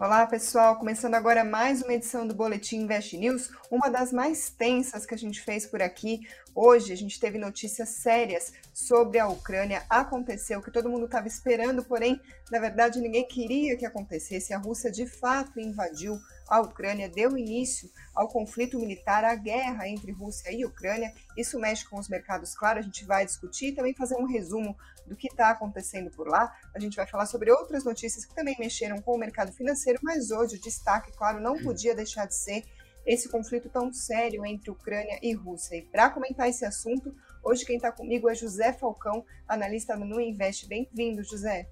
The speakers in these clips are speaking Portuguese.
Olá, pessoal. Começando agora mais uma edição do Boletim Invest News, uma das mais tensas que a gente fez por aqui. Hoje a gente teve notícias sérias sobre a Ucrânia. Aconteceu o que todo mundo estava esperando, porém, na verdade, ninguém queria que acontecesse. A Rússia de fato invadiu a Ucrânia, deu início ao conflito militar, à guerra entre Rússia e Ucrânia. Isso mexe com os mercados, claro, a gente vai discutir e também fazer um resumo do que está acontecendo por lá. A gente vai falar sobre outras notícias que também mexeram com o mercado financeiro, mas hoje o destaque, claro, não podia deixar de ser esse conflito tão sério entre Ucrânia e Rússia. E para comentar esse assunto, hoje quem está comigo é José Falcão, analista no Invest. Bem-vindo, José.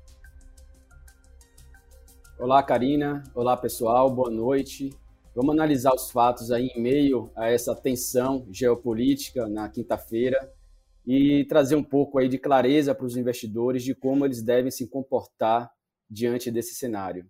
Olá, Karina. Olá, pessoal. Boa noite. Vamos analisar os fatos aí em meio a essa tensão geopolítica na quinta-feira e trazer um pouco aí de clareza para os investidores de como eles devem se comportar diante desse cenário.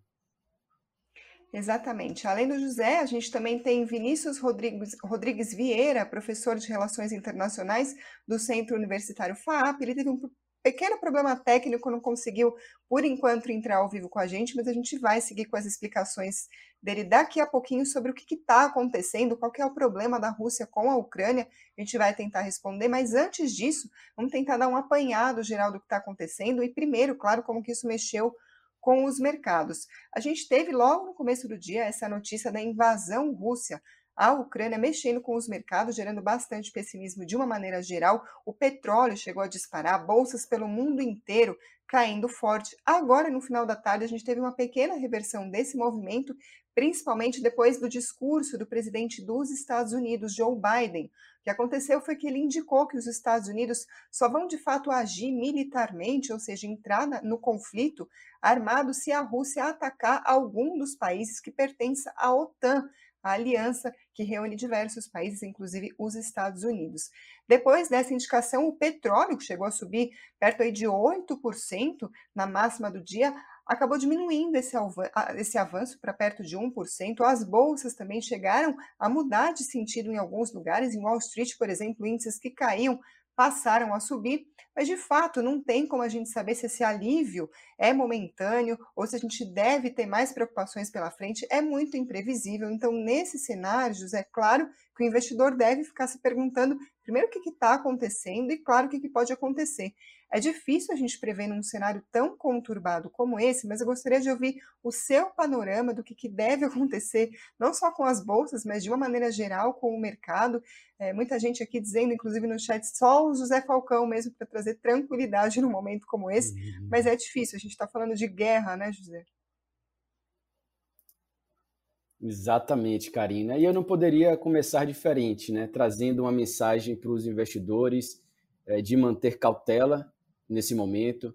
Exatamente. Além do José, a gente também tem Vinícius Rodrigues, Rodrigues Vieira, professor de Relações Internacionais do Centro Universitário FAAP. Ele teve um pequeno problema técnico, não conseguiu, por enquanto, entrar ao vivo com a gente, mas a gente vai seguir com as explicações dele daqui a pouquinho sobre o que está acontecendo, qual é o problema da Rússia com a Ucrânia. A gente vai tentar responder, mas antes disso, vamos tentar dar um apanhado geral do que está acontecendo e, primeiro, claro, como que isso mexeu com os mercados. A gente teve logo no começo do dia essa notícia da invasão russa a Ucrânia mexendo com os mercados, gerando bastante pessimismo de uma maneira geral. O petróleo chegou a disparar, bolsas pelo mundo inteiro caindo forte. Agora, no final da tarde, a gente teve uma pequena reversão desse movimento, principalmente depois do discurso do presidente dos Estados Unidos, Joe Biden. O que aconteceu foi que ele indicou que os Estados Unidos só vão de fato agir militarmente, ou seja, entrar no conflito armado se a Rússia atacar algum dos países que pertencem à OTAN a aliança que reúne diversos países, inclusive os Estados Unidos. Depois dessa indicação, o petróleo, que chegou a subir perto aí de 8% na máxima do dia, acabou diminuindo esse, avanço para perto de 1%. As bolsas também chegaram a mudar de sentido em alguns lugares. Em Wall Street, por exemplo, índices que caíam passaram a subir, mas de fato não tem como a gente saber se esse alívio é momentâneo ou se a gente deve ter mais preocupações pela frente, é muito imprevisível. Então, nesse cenário, é claro que o investidor deve ficar se perguntando primeiro o que está acontecendo e, claro, o que pode acontecer. É difícil a gente prever num cenário tão conturbado como esse, mas eu gostaria de ouvir o seu panorama do que, que deve acontecer, não só com as bolsas, mas de uma maneira geral com o mercado. É, muita gente aqui dizendo, inclusive no chat, só o José Falcão mesmo para trazer tranquilidade num momento como esse, uhum. mas é difícil, a gente está falando de guerra, né, José? Exatamente, Karina. E eu não poderia começar diferente, né? Trazendo uma mensagem para os investidores é, de manter cautela nesse momento,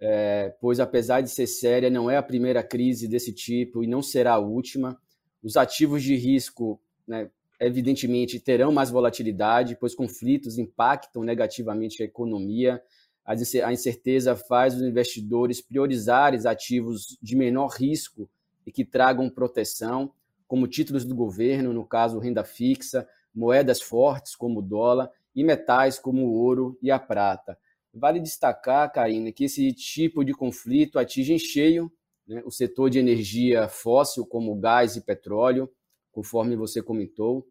é, pois apesar de ser séria, não é a primeira crise desse tipo e não será a última. Os ativos de risco, né, evidentemente, terão mais volatilidade, pois conflitos impactam negativamente a economia. A incerteza faz os investidores priorizarem ativos de menor risco e que tragam proteção, como títulos do governo, no caso renda fixa, moedas fortes como o dólar e metais como o ouro e a prata. Vale destacar, Karina, que esse tipo de conflito atinge em cheio né, o setor de energia fóssil, como gás e petróleo, conforme você comentou,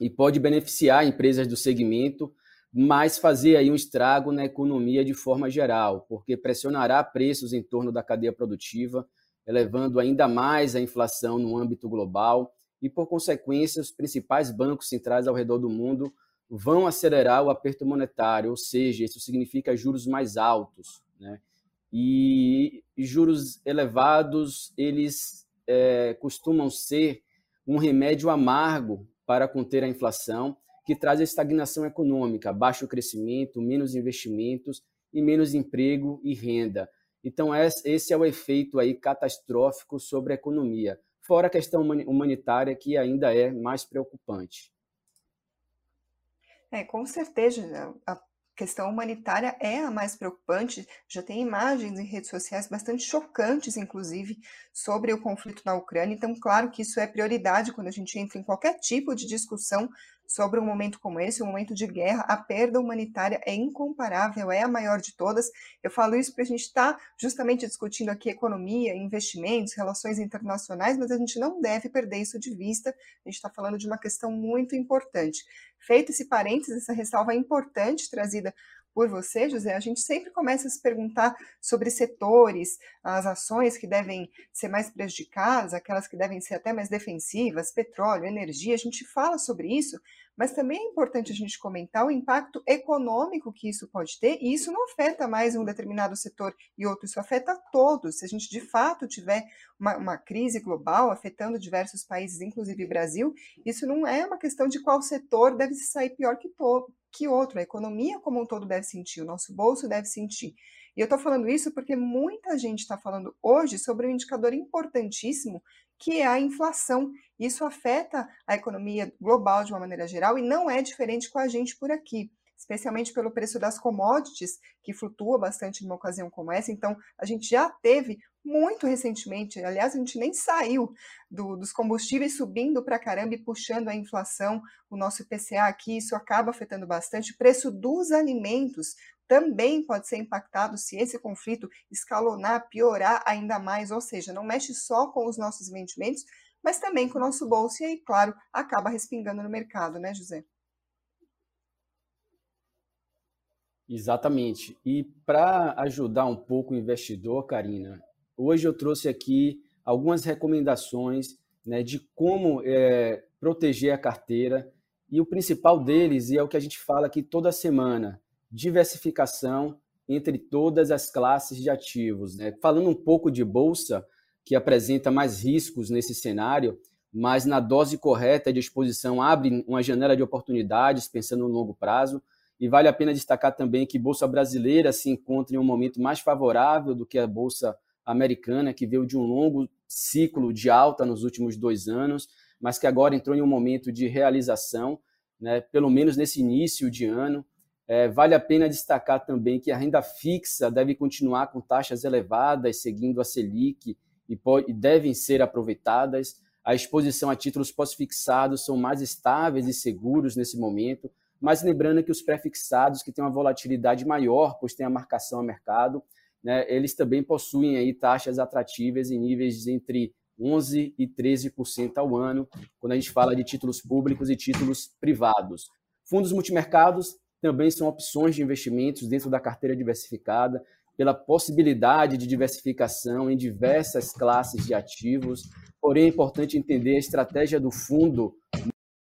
e pode beneficiar empresas do segmento, mas fazer aí um estrago na economia de forma geral, porque pressionará preços em torno da cadeia produtiva, elevando ainda mais a inflação no âmbito global e, por consequência, os principais bancos centrais ao redor do mundo vão acelerar o aperto monetário, ou seja, isso significa juros mais altos, né? E juros elevados, eles é, costumam ser um remédio amargo para conter a inflação, que traz a estagnação econômica, baixo crescimento, menos investimentos e menos emprego e renda. Então, esse é o efeito aí catastrófico sobre a economia, fora a questão humanitária, que ainda é mais preocupante. É, com certeza, a questão humanitária é a mais preocupante. Já tem imagens em redes sociais bastante chocantes, inclusive, sobre o conflito na Ucrânia. Então, claro que isso é prioridade quando a gente entra em qualquer tipo de discussão sobre um momento como esse, um momento de guerra, a perda humanitária é incomparável, é a maior de todas. Eu falo isso porque a gente está justamente discutindo aqui economia, investimentos, relações internacionais, mas a gente não deve perder isso de vista. A gente está falando de uma questão muito importante. Feito esse parênteses, essa ressalva importante trazida por você, José, a gente sempre começa a se perguntar sobre setores, as ações que devem ser mais prejudicadas, aquelas que devem ser até mais defensivas, petróleo, energia, a gente fala sobre isso, mas também é importante a gente comentar o impacto econômico que isso pode ter, e isso não afeta mais um determinado setor e outro, isso afeta todos. Se a gente de fato tiver uma, uma crise global afetando diversos países, inclusive Brasil, isso não é uma questão de qual setor deve sair pior que todo que outro. A economia como um todo deve sentir, o nosso bolso deve sentir. E eu estou falando isso porque muita gente está falando hoje sobre um indicador importantíssimo, que é a inflação. Isso afeta a economia global de uma maneira geral e não é diferente com a gente por aqui especialmente pelo preço das commodities, que flutua bastante numa ocasião como essa. Então, a gente já teve muito recentemente, aliás, a gente nem saiu do, dos combustíveis subindo para caramba e puxando a inflação, o nosso IPCA aqui, isso acaba afetando bastante. O preço dos alimentos também pode ser impactado se esse conflito escalonar, piorar ainda mais, ou seja, não mexe só com os nossos vendimentos, mas também com o nosso bolso, e aí, claro, acaba respingando no mercado, né, José? Exatamente. E para ajudar um pouco o investidor, Karina, hoje eu trouxe aqui algumas recomendações né, de como é, proteger a carteira. E o principal deles, e é o que a gente fala aqui toda semana, diversificação entre todas as classes de ativos. Né? Falando um pouco de bolsa, que apresenta mais riscos nesse cenário, mas na dose correta de exposição abre uma janela de oportunidades, pensando no longo prazo. E vale a pena destacar também que Bolsa Brasileira se encontra em um momento mais favorável do que a Bolsa Americana, que veio de um longo ciclo de alta nos últimos dois anos, mas que agora entrou em um momento de realização, né, pelo menos nesse início de ano. É, vale a pena destacar também que a renda fixa deve continuar com taxas elevadas, seguindo a Selic, e, pode, e devem ser aproveitadas. A exposição a títulos pós-fixados são mais estáveis e seguros nesse momento, mas lembrando que os pré-fixados, que têm uma volatilidade maior, pois tem a marcação a mercado, né, eles também possuem aí taxas atrativas em níveis entre 11% e 13% ao ano, quando a gente fala de títulos públicos e títulos privados. Fundos multimercados também são opções de investimentos dentro da carteira diversificada, pela possibilidade de diversificação em diversas classes de ativos. Porém, é importante entender a estratégia do fundo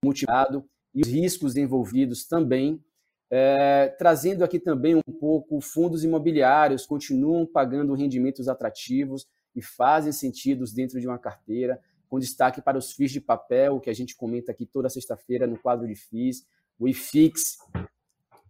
multimercado e os riscos envolvidos também, é, trazendo aqui também um pouco fundos imobiliários continuam pagando rendimentos atrativos e fazem sentido dentro de uma carteira, com destaque para os FIIs de papel, que a gente comenta aqui toda sexta-feira no quadro de FIIs, o IFIX,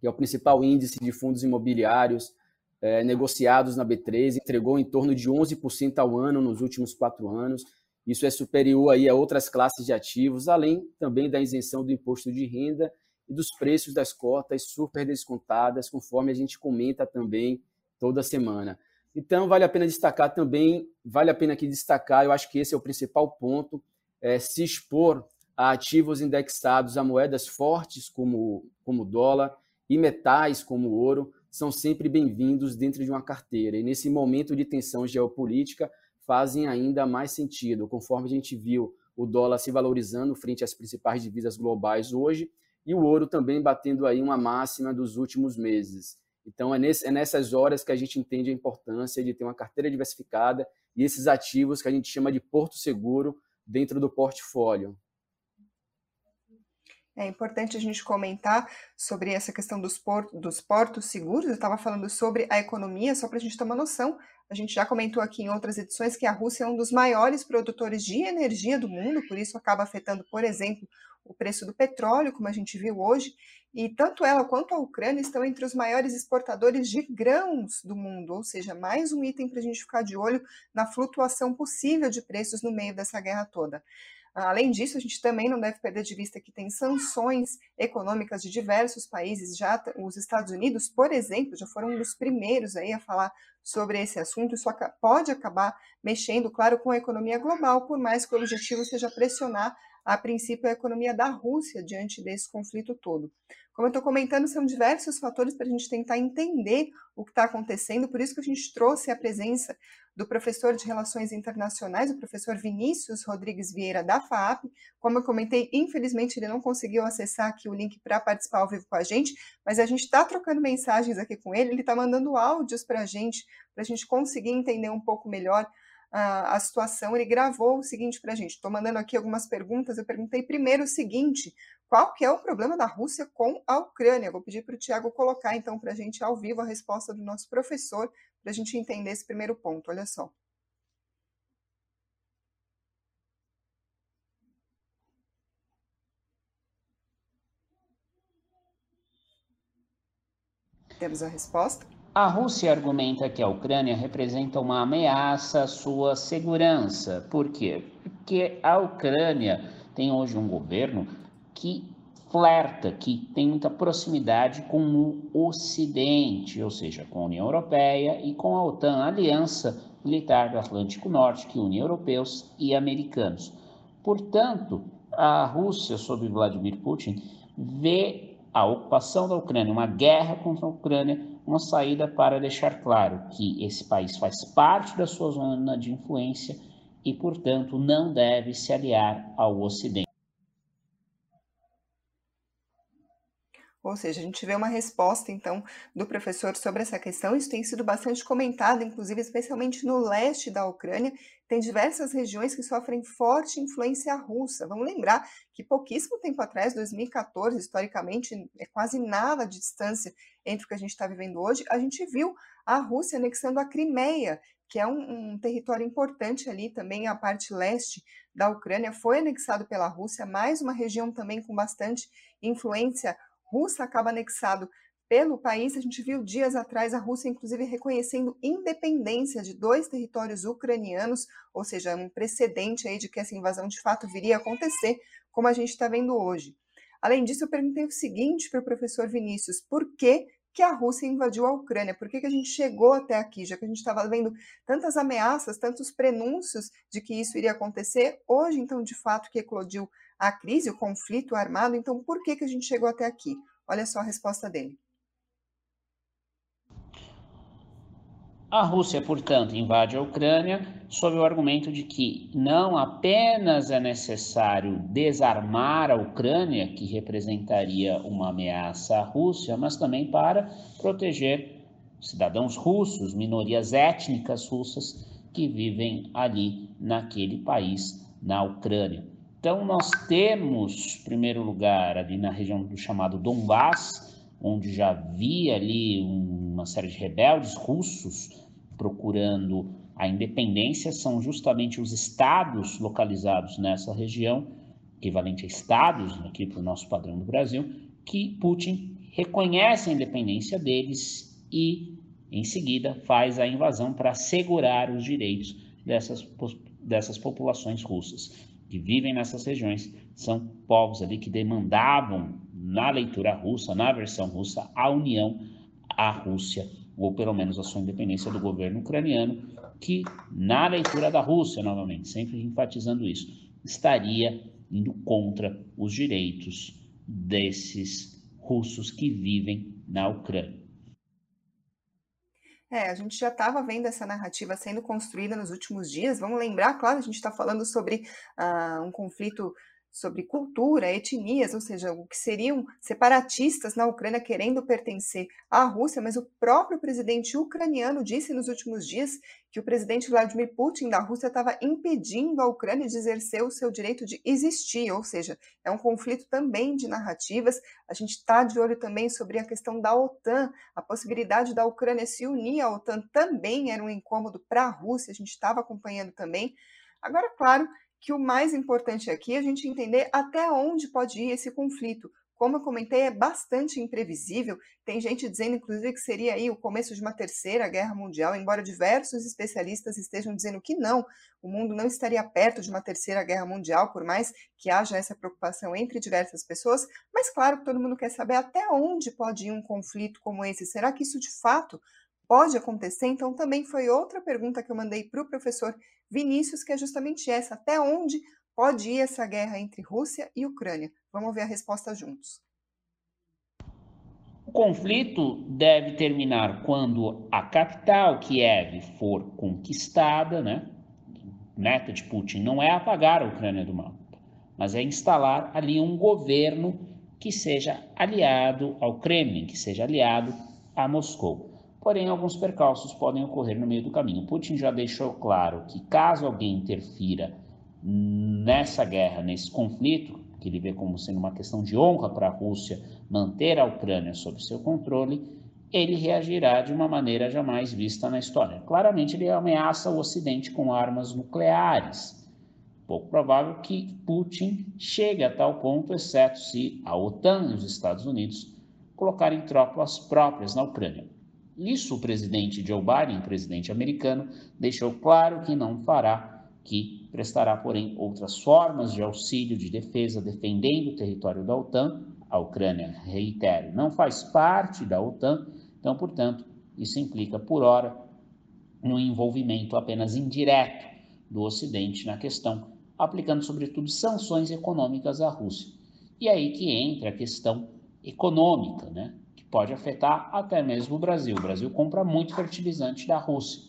que é o principal índice de fundos imobiliários é, negociados na B3, entregou em torno de 11% ao ano nos últimos quatro anos, isso é superior aí a outras classes de ativos, além também da isenção do imposto de renda e dos preços das cotas super descontadas, conforme a gente comenta também toda semana. Então, vale a pena destacar também, vale a pena aqui destacar, eu acho que esse é o principal ponto, é, se expor a ativos indexados a moedas fortes como, como dólar e metais como ouro, são sempre bem-vindos dentro de uma carteira. E nesse momento de tensão geopolítica, fazem ainda mais sentido, conforme a gente viu o dólar se valorizando frente às principais divisas globais hoje e o ouro também batendo aí uma máxima dos últimos meses. Então é, nesse, é nessas horas que a gente entende a importância de ter uma carteira diversificada e esses ativos que a gente chama de porto seguro dentro do portfólio. É importante a gente comentar sobre essa questão dos, portos, dos portos seguros. Eu estava falando sobre a economia, só para a gente ter uma noção. A gente já comentou aqui em outras edições que a Rússia é um dos maiores produtores de energia do mundo, por isso acaba afetando, por exemplo, o preço do petróleo, como a gente viu hoje. E tanto ela quanto a Ucrânia estão entre os maiores exportadores de grãos do mundo, ou seja, mais um item para a gente ficar de olho na flutuação possível de preços no meio dessa guerra toda. Além disso, a gente também não deve perder de vista que tem sanções econômicas de diversos países. Já os Estados Unidos, por exemplo, já foram um dos primeiros aí a falar sobre esse assunto. Isso pode acabar mexendo, claro, com a economia global, por mais que o objetivo seja pressionar a princípio, a economia da Rússia diante desse conflito todo. Como eu estou comentando, são diversos fatores para a gente tentar entender o que está acontecendo, por isso que a gente trouxe a presença do professor de Relações Internacionais, o professor Vinícius Rodrigues Vieira, da FAAP. Como eu comentei, infelizmente ele não conseguiu acessar aqui o link para participar ao vivo com a gente, mas a gente está trocando mensagens aqui com ele, ele está mandando áudios para a gente, para a gente conseguir entender um pouco melhor a, a situação. Ele gravou o seguinte para a gente, estou mandando aqui algumas perguntas, eu perguntei primeiro o seguinte, qual que é o problema da Rússia com a Ucrânia? Vou pedir para o Tiago colocar, então, para a gente ao vivo a resposta do nosso professor, para a gente entender esse primeiro ponto. Olha só. Temos a resposta. A Rússia argumenta que a Ucrânia representa uma ameaça à sua segurança. Por quê? Porque a Ucrânia tem hoje um governo que flerta, que tem muita proximidade com o Ocidente, ou seja, com a União Europeia e com a OTAN, a Aliança Militar do Atlântico Norte, que une europeus e americanos. Portanto, a Rússia, sob Vladimir Putin, vê a ocupação da Ucrânia, uma guerra contra a Ucrânia, uma saída para deixar claro que esse país faz parte da sua zona de influência e, portanto, não deve se aliar ao Ocidente. Ou seja, a gente vê uma resposta, então, do professor sobre essa questão. Isso tem sido bastante comentado, inclusive, especialmente no leste da Ucrânia. Tem diversas regiões que sofrem forte influência russa. Vamos lembrar que pouquíssimo tempo atrás, 2014, historicamente, é quase nada de distância entre o que a gente está vivendo hoje, a gente viu a Rússia anexando a Crimeia, que é um, um território importante ali também, a parte leste da Ucrânia, foi anexado pela Rússia, mais uma região também com bastante influência russa acaba anexado pelo país. A gente viu dias atrás a Rússia, inclusive, reconhecendo independência de dois territórios ucranianos, ou seja, um precedente aí de que essa invasão de fato viria a acontecer, como a gente está vendo hoje. Além disso, eu perguntei o seguinte para o professor Vinícius: por que, que a Rússia invadiu a Ucrânia? Por que, que a gente chegou até aqui, já que a gente estava vendo tantas ameaças, tantos prenúncios de que isso iria acontecer? Hoje, então, de fato, que eclodiu a crise, o conflito armado. Então, por que, que a gente chegou até aqui? Olha só a resposta dele. A Rússia, portanto, invade a Ucrânia sob o argumento de que não apenas é necessário desarmar a Ucrânia, que representaria uma ameaça à Rússia, mas também para proteger cidadãos russos, minorias étnicas russas que vivem ali naquele país, na Ucrânia. Então, nós temos, em primeiro lugar, ali na região do chamado Donbass, onde já havia ali uma série de rebeldes russos procurando a independência, são justamente os estados localizados nessa região, equivalente a estados, aqui para o nosso padrão do Brasil, que Putin reconhece a independência deles e, em seguida, faz a invasão para assegurar os direitos dessas, dessas populações russas que vivem nessas regiões. São povos ali que demandavam na leitura russa, na versão russa, a união à Rússia, ou pelo menos a sua independência do governo ucraniano, que na leitura da Rússia, novamente, sempre enfatizando isso, estaria indo contra os direitos desses russos que vivem na Ucrânia. É, a gente já estava vendo essa narrativa sendo construída nos últimos dias. Vamos lembrar, claro, a gente está falando sobre uh, um conflito sobre cultura, etnias, ou seja, o que seriam separatistas na Ucrânia querendo pertencer à Rússia, mas o próprio presidente ucraniano disse nos últimos dias que o presidente Vladimir Putin da Rússia estava impedindo a Ucrânia de exercer o seu direito de existir, ou seja, é um conflito também de narrativas. A gente está de olho também sobre a questão da OTAN, a possibilidade da Ucrânia se unir à OTAN também era um incômodo para a Rússia, a gente estava acompanhando também. Agora, claro que o mais importante aqui é a gente entender até onde pode ir esse conflito. Como eu comentei, é bastante imprevisível. Tem gente dizendo, inclusive, que seria aí o começo de uma terceira guerra mundial, embora diversos especialistas estejam dizendo que não, o mundo não estaria perto de uma terceira guerra mundial, por mais que haja essa preocupação entre diversas pessoas. Mas claro que todo mundo quer saber até onde pode ir um conflito como esse. Será que isso de fato pode acontecer? Então, também foi outra pergunta que eu mandei para o professor Vinícius, que é justamente essa: até onde pode ir essa guerra entre Rússia e Ucrânia? Vamos ver a resposta juntos. O conflito deve terminar quando a capital, Kiev, for conquistada, né? Meta de Putin não é apagar a Ucrânia do mapa, mas é instalar ali um governo que seja aliado ao Kremlin, que seja aliado a Moscou. Porém, alguns percalços podem ocorrer no meio do caminho. Putin já deixou claro que caso alguém interfira nessa guerra, nesse conflito, que ele vê como sendo uma questão de honra para a Rússia manter a Ucrânia sob seu controle, ele reagirá de uma maneira jamais vista na história. Claramente, ele ameaça o Ocidente com armas nucleares. Pouco provável que Putin chegue a tal ponto, exceto se a OTAN e os Estados Unidos colocarem tropas próprias na Ucrânia. Isso o presidente Joe Biden, presidente americano, deixou claro que não fará, que prestará, porém, outras formas de auxílio de defesa defendendo o território da OTAN. A Ucrânia, reitero, não faz parte da OTAN, então, portanto, isso implica, por hora, no envolvimento apenas indireto do Ocidente na questão, aplicando, sobretudo, sanções econômicas à Rússia. E aí que entra a questão econômica, né? Pode afetar até mesmo o Brasil. O Brasil compra muito fertilizante da Rússia.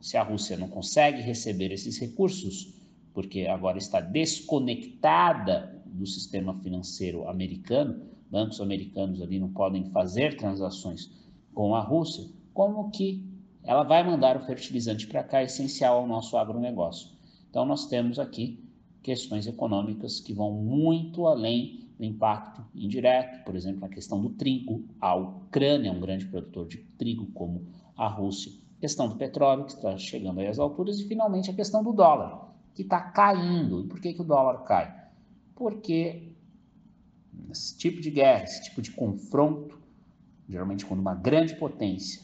Se a Rússia não consegue receber esses recursos, porque agora está desconectada do sistema financeiro americano, bancos americanos ali não podem fazer transações com a Rússia, como que ela vai mandar o fertilizante para cá, essencial ao nosso agronegócio. Então, nós temos aqui questões econômicas que vão muito além do impacto indireto, por exemplo, a questão do trigo. A Ucrânia é um grande produtor de trigo, como a Rússia. A questão do petróleo, que está chegando aí às alturas. E, finalmente, a questão do dólar, que está caindo. E por que, que o dólar cai? Porque esse tipo de guerra, esse tipo de confronto, geralmente quando uma grande potência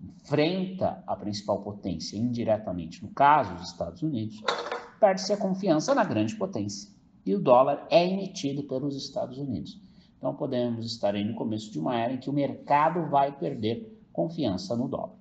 enfrenta a principal potência indiretamente, no caso os Estados Unidos, perde-se a confiança na grande potência. E o dólar é emitido pelos Estados Unidos. Então podemos estar aí no começo de uma era em que o mercado vai perder confiança no dólar.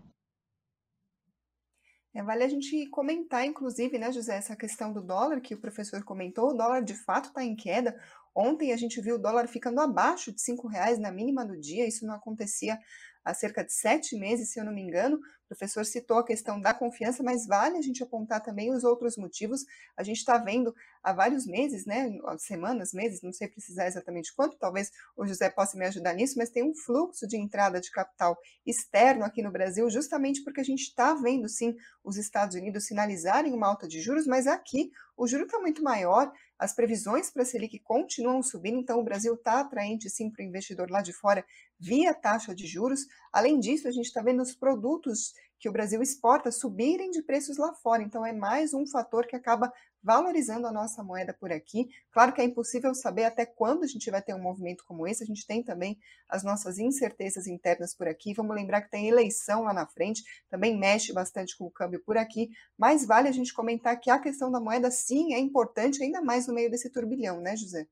É, vale a gente comentar, inclusive, né, José, essa questão do dólar que o professor comentou. O dólar de fato está em queda. Ontem a gente viu o dólar ficando abaixo de cinco reais na mínima do dia. Isso não acontecia há cerca de sete meses, se eu não me engano. O professor citou a questão da confiança, mas vale a gente apontar também os outros motivos. A gente está vendo há vários meses, né, semanas, meses, não sei precisar exatamente quanto, talvez o José possa me ajudar nisso, mas tem um fluxo de entrada de capital externo aqui no Brasil, justamente porque a gente está vendo, sim, os Estados Unidos sinalizarem uma alta de juros, mas aqui o juro está muito maior, as previsões para a Selic continuam subindo, então o Brasil está atraente sim para o investidor lá de fora via taxa de juros. Além disso, a gente está vendo os produtos que o Brasil exporta subirem de preços lá fora. Então, é mais um fator que acaba valorizando a nossa moeda por aqui. Claro que é impossível saber até quando a gente vai ter um movimento como esse. A gente tem também as nossas incertezas internas por aqui. Vamos lembrar que tem eleição lá na frente, também mexe bastante com o câmbio por aqui. Mas vale a gente comentar que a questão da moeda, sim, é importante, ainda mais no meio desse turbilhão, né, José?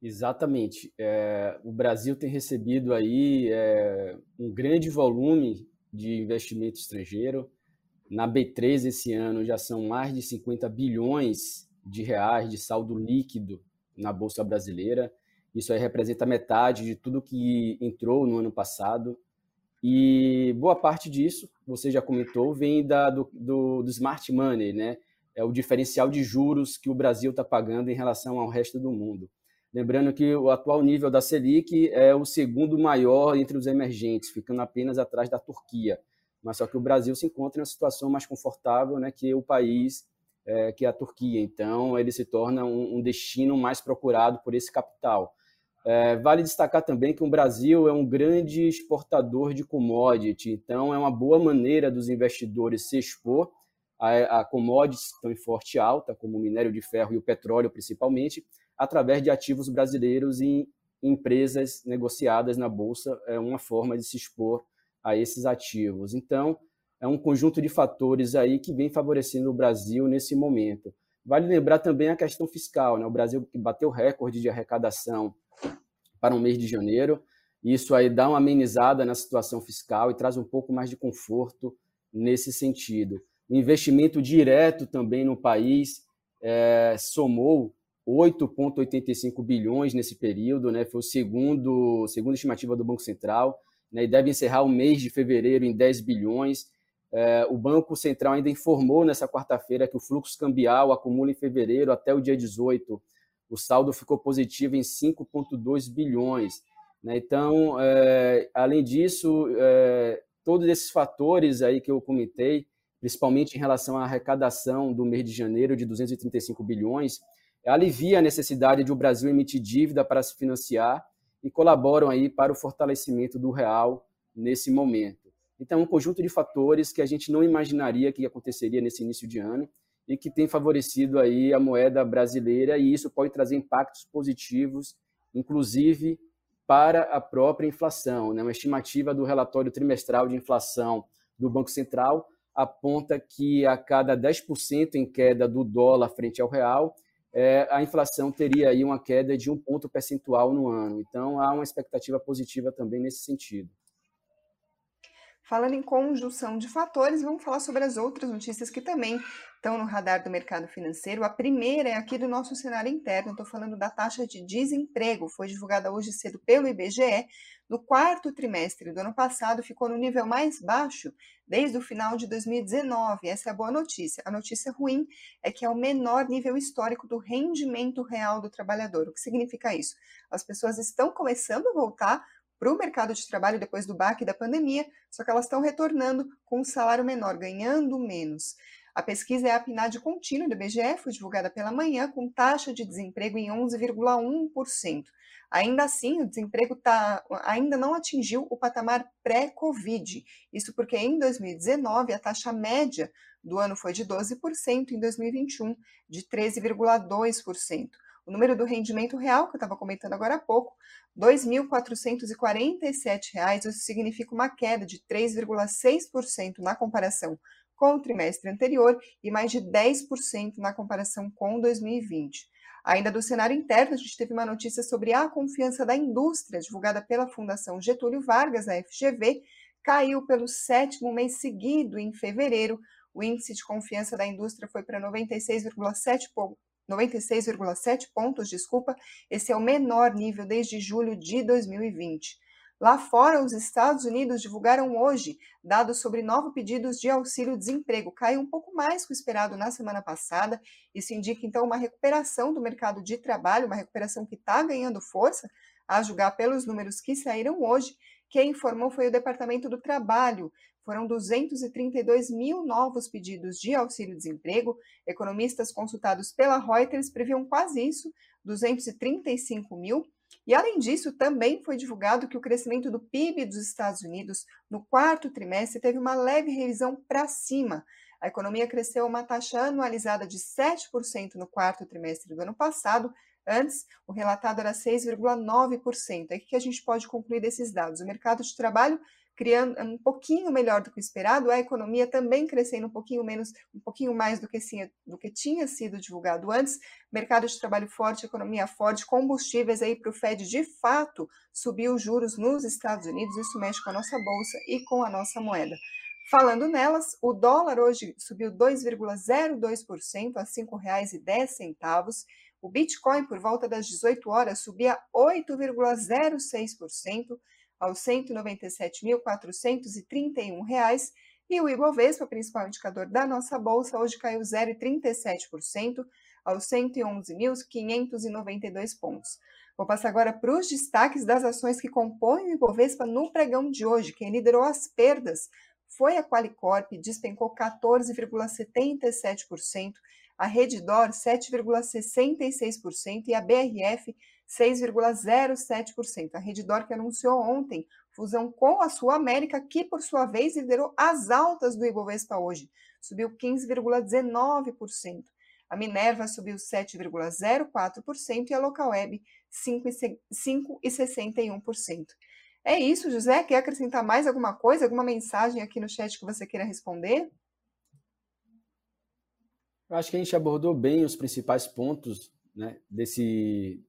Exatamente. É, o Brasil tem recebido aí é, um grande volume de investimento estrangeiro. Na B3 esse ano já são mais de 50 bilhões de reais de saldo líquido na Bolsa Brasileira. Isso aí representa metade de tudo que entrou no ano passado. E boa parte disso, você já comentou, vem da, do, do, do smart money, né? É o diferencial de juros que o Brasil está pagando em relação ao resto do mundo. Lembrando que o atual nível da Selic é o segundo maior entre os emergentes, ficando apenas atrás da Turquia. Mas só que o Brasil se encontra em uma situação mais confortável né, que o país, é, que a Turquia. Então, ele se torna um, um destino mais procurado por esse capital. É, vale destacar também que o Brasil é um grande exportador de commodity, então é uma boa maneira dos investidores se expor a, a commodities que estão em forte alta, como o minério de ferro e o petróleo principalmente, através de ativos brasileiros em empresas negociadas na bolsa, é uma forma de se expor a esses ativos. Então, é um conjunto de fatores aí que vem favorecendo o Brasil nesse momento. Vale lembrar também a questão fiscal, né? O Brasil bateu recorde de arrecadação para o mês de janeiro. Isso aí dá uma amenizada na situação fiscal e traz um pouco mais de conforto nesse sentido. O investimento direto também no país é, somou 8,85 bilhões nesse período, né? Foi o segundo, segunda estimativa do Banco Central, né? E deve encerrar o mês de fevereiro em 10 bilhões. É, o Banco Central ainda informou nessa quarta-feira que o fluxo cambial acumula em fevereiro até o dia 18. O saldo ficou positivo em 5,2 bilhões. Né? Então, é, além disso, é, todos esses fatores aí que eu comentei, principalmente em relação à arrecadação do mês de janeiro de 235 bilhões, alivia a necessidade de o Brasil emitir dívida para se financiar e colaboram aí para o fortalecimento do real nesse momento. Então, um conjunto de fatores que a gente não imaginaria que aconteceria nesse início de ano e que tem favorecido aí a moeda brasileira e isso pode trazer impactos positivos, inclusive para a própria inflação. Né? Uma estimativa do relatório trimestral de inflação do Banco Central aponta que a cada 10% em queda do dólar frente ao real, é, a inflação teria aí uma queda de um ponto percentual no ano. Então, há uma expectativa positiva também nesse sentido. Falando em conjunção de fatores, vamos falar sobre as outras notícias que também estão no radar do mercado financeiro. A primeira é aqui do nosso cenário interno, estou falando da taxa de desemprego, foi divulgada hoje cedo pelo IBGE. No quarto trimestre do ano passado, ficou no nível mais baixo desde o final de 2019. Essa é a boa notícia. A notícia ruim é que é o menor nível histórico do rendimento real do trabalhador. O que significa isso? As pessoas estão começando a voltar para o mercado de trabalho depois do baque da pandemia, só que elas estão retornando com um salário menor, ganhando menos. A pesquisa é a PNAD contínua do IBGE, foi divulgada pela manhã, com taxa de desemprego em 11,1%. Ainda assim, o desemprego tá, ainda não atingiu o patamar pré-Covid. Isso porque em 2019 a taxa média do ano foi de 12%, em 2021 de 13,2%. O número do rendimento real, que eu estava comentando agora há pouco, R$ 2.447, isso significa uma queda de 3,6% na comparação com o trimestre anterior e mais de 10% na comparação com 2020. Ainda do cenário interno, a gente teve uma notícia sobre a confiança da indústria, divulgada pela Fundação Getúlio Vargas, a FGV, caiu pelo sétimo mês seguido em fevereiro. O índice de confiança da indústria foi para 96,7 96,7 pontos, desculpa, esse é o menor nível desde julho de 2020. Lá fora, os Estados Unidos divulgaram hoje dados sobre novos pedidos de auxílio-desemprego. Caiu um pouco mais que o esperado na semana passada. Isso indica, então, uma recuperação do mercado de trabalho, uma recuperação que está ganhando força, a julgar pelos números que saíram hoje. Quem informou foi o Departamento do Trabalho, foram 232 mil novos pedidos de auxílio-desemprego. Economistas consultados pela Reuters previam quase isso, 235 mil. E, além disso, também foi divulgado que o crescimento do PIB dos Estados Unidos no quarto trimestre teve uma leve revisão para cima. A economia cresceu uma taxa anualizada de 7% no quarto trimestre do ano passado. Antes, o relatado era 6,9%. É o que a gente pode concluir desses dados? O mercado de trabalho criando um pouquinho melhor do que o esperado, a economia também crescendo um pouquinho menos, um pouquinho mais do que, do que tinha sido divulgado antes, mercado de trabalho forte, economia forte, combustíveis aí para o Fed de fato subiu os juros nos Estados Unidos, isso mexe com a nossa bolsa e com a nossa moeda. Falando nelas, o dólar hoje subiu 2,02% a R$ 5,10. O Bitcoin, por volta das 18 horas, subia 8,06% aos R$ 197.431 e o Ibovespa, principal indicador da nossa bolsa, hoje caiu 0,37% aos 111.592 pontos. Vou passar agora para os destaques das ações que compõem o Ibovespa no pregão de hoje. Quem liderou as perdas foi a Qualicorp, despencou 14,77%, a Redditor 7,66% e a BRF 6,07%. A Redditor que anunciou ontem fusão com a Sul América, que por sua vez liderou as altas do Ibovespa hoje, subiu 15,19%. A Minerva subiu 7,04% e a Localweb 5,61%. É isso, José. Quer acrescentar mais alguma coisa, alguma mensagem aqui no chat que você queira responder? Eu acho que a gente abordou bem os principais pontos né, desse,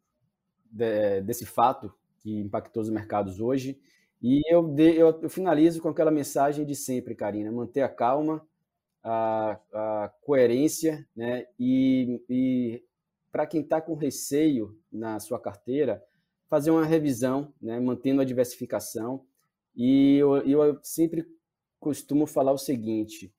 de, desse fato que impactou os mercados hoje. E eu, de, eu, eu, finalizo com aquela mensagem de sempre, Karina: manter a calma, a, a coerência, né? E, e para quem está com receio na sua carteira, fazer uma revisão, né? Mantendo a diversificação. E eu, eu sempre costumo falar o seguinte: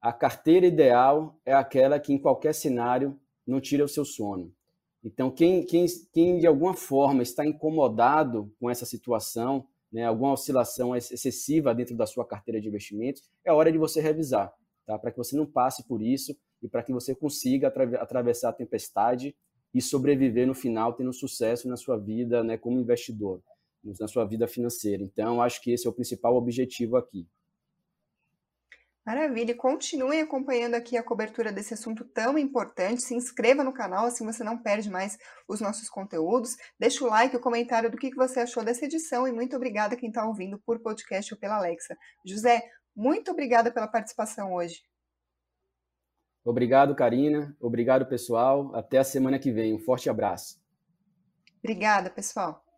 a carteira ideal é aquela que, em qualquer cenário, não tira o seu sono. Então, quem, quem, quem de alguma forma está incomodado com essa situação, né, alguma oscilação excessiva dentro da sua carteira de investimentos, é hora de você revisar, tá? para que você não passe por isso e para que você consiga atravessar a tempestade e sobreviver no final, tendo sucesso na sua vida né, como investidor, na sua vida financeira. Então, acho que esse é o principal objetivo aqui. Maravilha, e continuem acompanhando aqui a cobertura desse assunto tão importante. Se inscreva no canal, assim você não perde mais os nossos conteúdos. Deixa o like, o comentário do que você achou dessa edição e muito obrigada quem está ouvindo por podcast ou pela Alexa. José, muito obrigada pela participação hoje. Obrigado, Karina. Obrigado, pessoal. Até a semana que vem. Um forte abraço. Obrigada, pessoal.